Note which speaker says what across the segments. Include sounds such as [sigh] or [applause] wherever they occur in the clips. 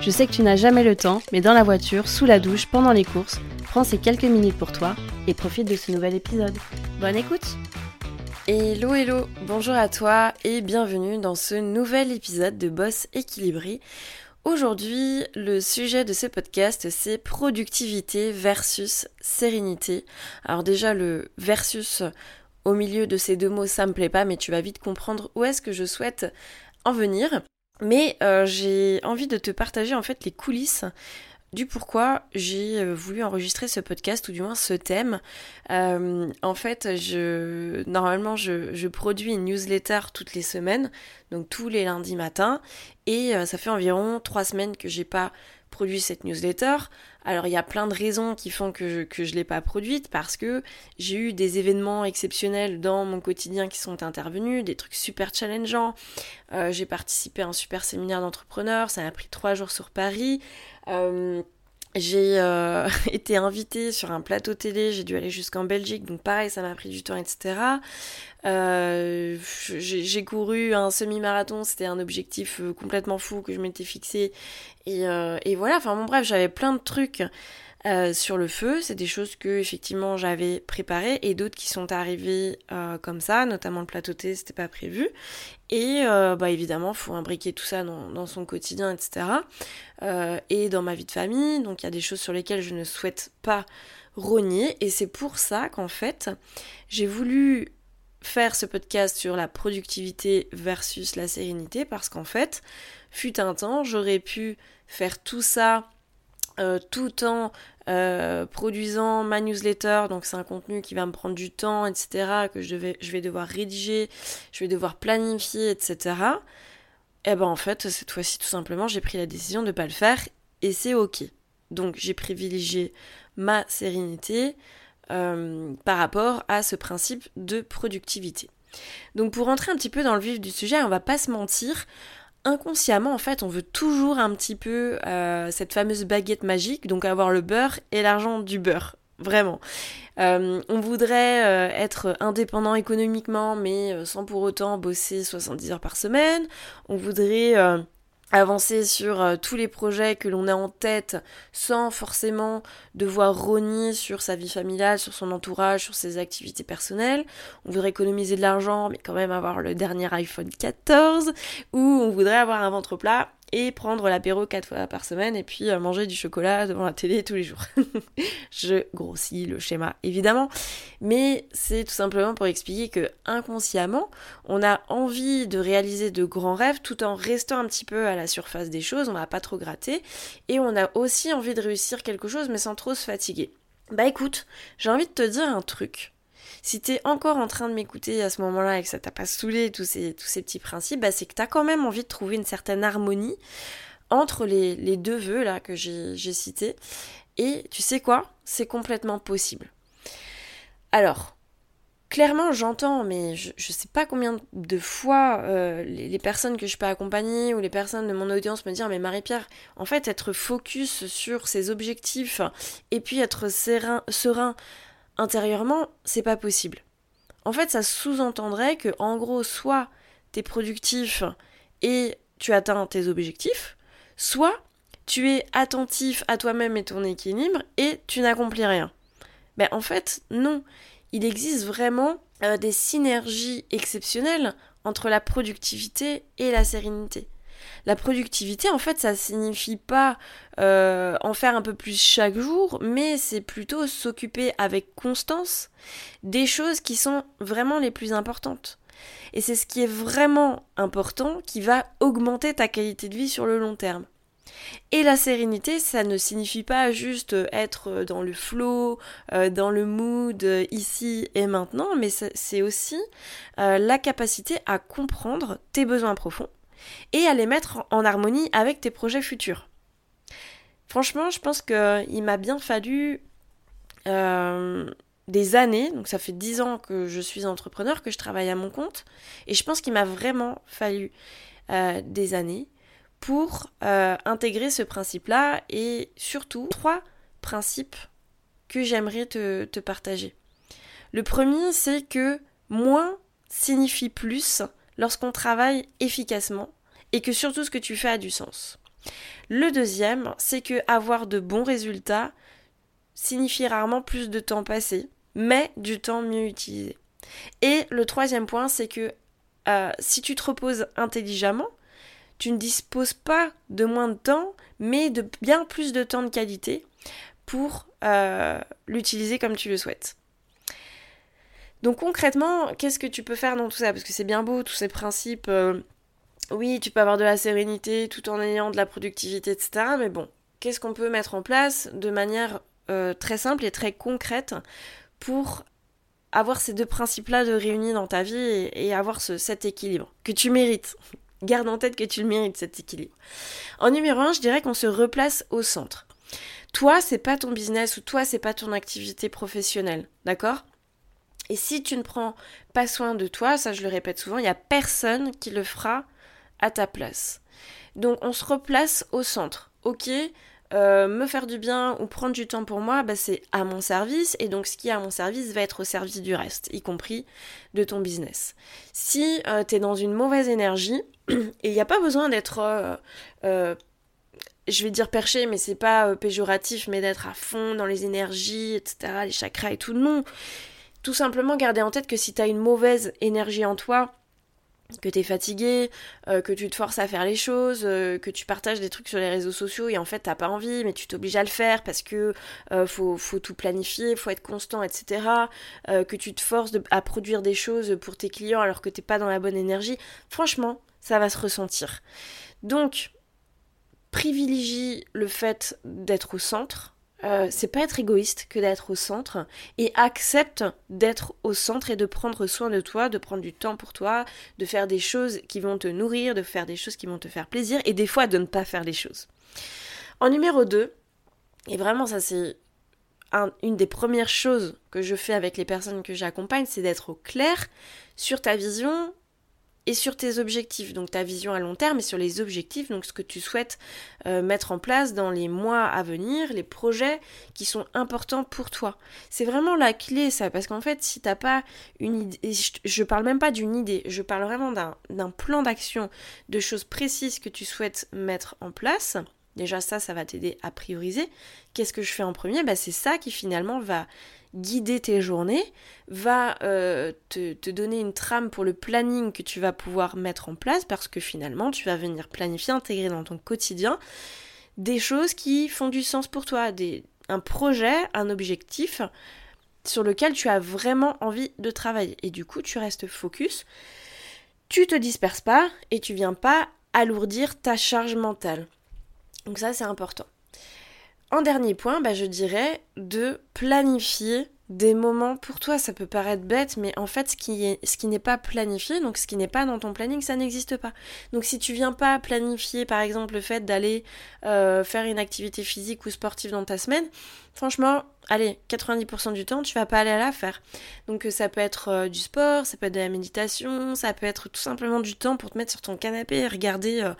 Speaker 1: Je sais que tu n'as jamais le temps, mais dans la voiture, sous la douche, pendant les courses, prends ces quelques minutes pour toi et profite de ce nouvel épisode. Bonne écoute
Speaker 2: Hello hello, bonjour à toi et bienvenue dans ce nouvel épisode de Boss équilibré. Aujourd'hui, le sujet de ce podcast, c'est productivité versus sérénité. Alors déjà, le versus au milieu de ces deux mots, ça me plaît pas, mais tu vas vite comprendre où est-ce que je souhaite en venir. Mais euh, j'ai envie de te partager en fait les coulisses du pourquoi j'ai euh, voulu enregistrer ce podcast ou du moins ce thème. Euh, en fait, normalement je, je, produis une newsletter toutes les semaines, donc tous les lundis matins, et ça fait environ trois semaines que j'ai pas produit cette newsletter. Alors il y a plein de raisons qui font que je, je l'ai pas produite parce que j'ai eu des événements exceptionnels dans mon quotidien qui sont intervenus, des trucs super challengeants. Euh, j'ai participé à un super séminaire d'entrepreneurs, ça m'a pris trois jours sur Paris. Euh, j'ai euh, [laughs] été invitée sur un plateau télé, j'ai dû aller jusqu'en Belgique, donc pareil, ça m'a pris du temps, etc. Euh, j'ai couru un semi-marathon, c'était un objectif euh, complètement fou que je m'étais fixé. Et, et, voilà, enfin bon bref, j'avais plein de trucs euh, sur le feu. C'est des choses que effectivement j'avais préparées et d'autres qui sont arrivées euh, comme ça, notamment le plateau thé, c'était pas prévu. Et euh, bah évidemment, faut imbriquer tout ça dans, son quotidien, etc. et dans ma vie de famille, donc il y a des choses sur lesquelles je ne souhaite pas rogner. Et c'est pour ça qu'en fait, j'ai voulu faire ce podcast sur la productivité versus la sérénité parce qu'en fait, fut un temps, j'aurais pu faire tout ça tout en euh, produisant ma newsletter, donc c'est un contenu qui va me prendre du temps, etc., que je, devais, je vais devoir rédiger, je vais devoir planifier, etc. Et eh ben en fait, cette fois-ci, tout simplement, j'ai pris la décision de ne pas le faire et c'est ok. Donc j'ai privilégié ma sérénité euh, par rapport à ce principe de productivité. Donc pour rentrer un petit peu dans le vif du sujet, on va pas se mentir, inconsciemment, en fait, on veut toujours un petit peu euh, cette fameuse baguette magique, donc avoir le beurre et l'argent du beurre. Vraiment. Euh, on voudrait être indépendant économiquement, mais sans pour autant bosser 70 heures par semaine. On voudrait avancer sur euh, tous les projets que l'on a en tête sans forcément devoir rogner sur sa vie familiale, sur son entourage, sur ses activités personnelles. On voudrait économiser de l'argent mais quand même avoir le dernier iPhone 14 ou on voudrait avoir un ventre plat et prendre l'apéro quatre fois par semaine et puis euh, manger du chocolat devant la télé tous les jours. [laughs] je grossis le schéma évidemment, mais c'est tout simplement pour expliquer que inconsciemment, on a envie de réaliser de grands rêves tout en restant un petit peu à la surface des choses, on va pas trop gratter et on a aussi envie de réussir quelque chose mais sans trop se fatiguer. Bah écoute, j'ai envie de te dire un truc. Si t'es encore en train de m'écouter à ce moment-là et que ça t'a pas saoulé tous ces, tous ces petits principes, bah c'est que t'as quand même envie de trouver une certaine harmonie entre les, deux vœux là que j'ai cités. Et tu sais quoi? C'est complètement possible. Alors, clairement, j'entends, mais je, je sais pas combien de fois euh, les, personnes que je peux accompagner ou les personnes de mon audience me disent Mais Marie-Pierre, en fait, être focus sur ses objectifs et puis être serein, serein intérieurement, c'est pas possible. En fait, ça sous-entendrait que, en gros, soit t'es productif et tu atteins tes objectifs, soit tu es attentif à toi-même et ton équilibre et tu n'accomplis rien. Ben en fait, non. Il existe vraiment euh, des synergies exceptionnelles entre la productivité et la sérénité. La productivité, en fait, ça signifie pas euh, en faire un peu plus chaque jour, mais c'est plutôt s'occuper avec constance des choses qui sont vraiment les plus importantes. Et c'est ce qui est vraiment important qui va augmenter ta qualité de vie sur le long terme. Et la sérénité, ça ne signifie pas juste être dans le flow, euh, dans le mood ici et maintenant, mais c'est aussi euh, la capacité à comprendre tes besoins profonds et à les mettre en harmonie avec tes projets futurs. Franchement, je pense qu'il m'a bien fallu euh, des années, donc ça fait dix ans que je suis entrepreneur, que je travaille à mon compte, et je pense qu'il m'a vraiment fallu euh, des années pour euh, intégrer ce principe-là et surtout trois principes que j'aimerais te, te partager. Le premier, c'est que moins signifie plus lorsqu'on travaille efficacement et que surtout ce que tu fais a du sens. Le deuxième, c'est que avoir de bons résultats signifie rarement plus de temps passé, mais du temps mieux utilisé. Et le troisième point, c'est que euh, si tu te reposes intelligemment, tu ne disposes pas de moins de temps, mais de bien plus de temps de qualité pour euh, l'utiliser comme tu le souhaites. Donc concrètement, qu'est-ce que tu peux faire dans tout ça? Parce que c'est bien beau, tous ces principes. Euh, oui, tu peux avoir de la sérénité tout en ayant de la productivité, etc. Mais bon, qu'est-ce qu'on peut mettre en place de manière euh, très simple et très concrète pour avoir ces deux principes-là de réunis dans ta vie et, avoir cet équilibre que tu mérites? Garde en tête que tu le mérites, cet équilibre. En numéro un, je dirais qu'on se replace au centre. Toi, c'est pas ton business ou toi, c'est pas ton activité professionnelle, d'accord? Et si tu ne prends pas soin de toi, ça je le répète souvent, il n'y a personne qui le fera à ta place. Donc on se replace au centre. Ok, euh, me faire du bien ou prendre du temps pour moi, bah, c'est à mon service et donc ce qui est à mon service va être au service du reste, y compris de ton business. Si euh, tu es dans une mauvaise énergie, [clears throat] et il n'y a pas besoin d'être, euh, je vais dire perché, mais c'est pas péjoratif, mais d'être à fond dans les énergies, etc., les chakras et tout, non. Tout simplement garder en tête que si tu as une mauvaise énergie en toi, que tu es fatigué, euh, que tu te forces à faire les choses, euh, que tu partages des trucs sur les réseaux sociaux et en fait t'as pas envie, mais tu t'obliges à le faire parce que euh, faut, faut, tout planifier, faut être constant, etc. que tu te forces à produire des choses pour tes clients alors que t'es pas dans la bonne énergie, franchement, ça va se ressentir. Donc, privilégie le fait d'être au centre, euh, c'est pas être égoïste que d'être au centre et accepte d'être au centre et de prendre soin de toi, de prendre du temps pour toi, de faire des choses qui vont te nourrir, de faire des choses qui vont te faire plaisir et des fois de ne pas faire les choses. En numéro 2, et vraiment ça c'est une des premières choses que je fais avec les personnes que j'accompagne, c'est d'être au clair sur ta vision, et sur tes objectifs, donc ta vision à long terme et sur les objectifs, donc ce que tu souhaites euh, mettre en place dans les mois à venir, les projets qui sont importants pour toi. C'est vraiment la clé ça, parce qu'en fait si t'as pas une idée, je, parle même pas d'une idée, je parle vraiment d'un plan d'action, de choses précises que tu souhaites mettre en place. Déjà ça, ça va t'aider à prioriser. Qu'est-ce que je fais en premier? Bah, C'est ça qui finalement va guider tes journées, va euh, te, donner une trame pour le planning que tu vas pouvoir mettre en place parce que finalement tu vas venir planifier, intégrer dans ton quotidien des choses qui font du sens pour toi, un projet, un objectif sur lequel tu as vraiment envie de travailler. Et du coup, tu restes focus, tu te disperses pas et tu viens pas alourdir ta charge mentale. Donc ça, c'est important. En dernier point, bah, je dirais de planifier des moments pour toi. Ça peut paraître bête, mais en fait, ce qui, n'est pas planifié, donc ce qui n'est pas dans ton planning, ça n'existe pas. Donc si tu viens pas planifier, par exemple, le fait d'aller euh, faire une activité physique ou sportive dans ta semaine, franchement, allez, 90% du temps, tu vas pas aller à la faire. Donc euh, ça peut être euh, du sport, ça peut être de la méditation, ça peut être tout simplement du temps pour te mettre sur ton canapé et regarder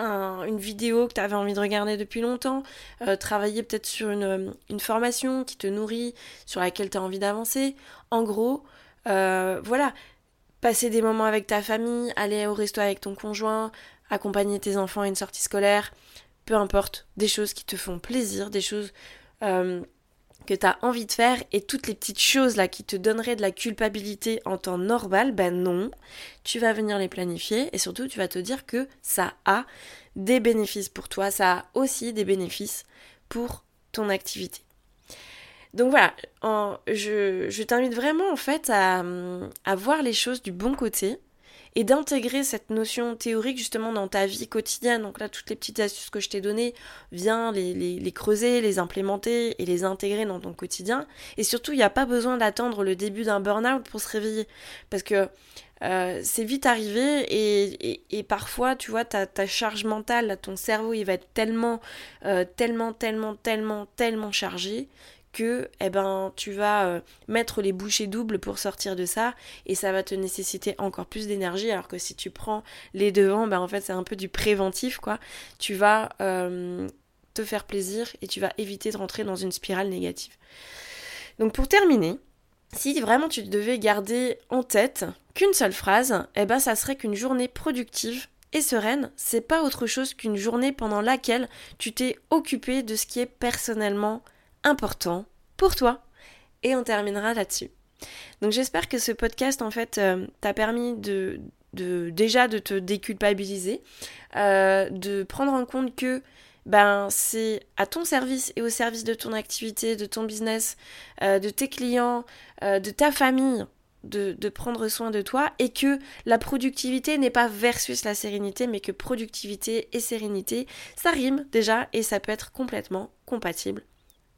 Speaker 2: euh, une vidéo que tu avais envie de regarder depuis longtemps, travailler peut-être sur une, formation qui te nourrit, sur laquelle tu as envie d'avancer. En gros, voilà, passer des moments avec ta famille, aller au resto avec ton conjoint, accompagner tes enfants à une sortie scolaire, peu importe, des choses qui te font plaisir, des choses que tu as envie de faire et toutes les petites choses là qui te donneraient de la culpabilité en temps normal, ben non, tu vas venir les planifier et surtout tu vas te dire que ça a des bénéfices pour toi, ça a aussi des bénéfices pour ton activité. Donc voilà, je, t'invite vraiment en fait à, à voir les choses du bon côté et d'intégrer cette notion théorique justement dans ta vie quotidienne. Donc là, toutes les petites astuces que je t'ai données, viens les, creuser, les implémenter et les intégrer dans ton quotidien. Et surtout, il n'y a pas besoin d'attendre le début d'un burn-out pour se réveiller. Parce que euh, c'est vite arrivé et, parfois, tu vois, ta, ta, charge mentale, ton cerveau, il va être tellement, euh, tellement, tellement, tellement, tellement chargé que eh ben, tu vas euh, mettre les bouchées doubles pour sortir de ça et ça va te nécessiter encore plus d'énergie alors que si tu prends les devants, ben, en fait c'est un peu du préventif quoi. Tu vas euh, te faire plaisir et tu vas éviter de rentrer dans une spirale négative. Donc pour terminer, si vraiment tu devais garder en tête qu'une seule phrase, eh ben ça serait qu'une journée productive et sereine, c'est pas autre chose qu'une journée pendant laquelle tu t'es occupé de ce qui est personnellement important pour toi. Et on terminera là-dessus. Donc j'espère que ce podcast en fait euh, t'a permis de, de, déjà de te déculpabiliser, euh, de prendre en compte que ben c'est à ton service et au service de ton activité, de ton business, euh, de tes clients, de ta famille, de, de, prendre soin de toi et que la productivité n'est pas versus la sérénité, mais que productivité et sérénité, ça rime déjà et ça peut être complètement compatible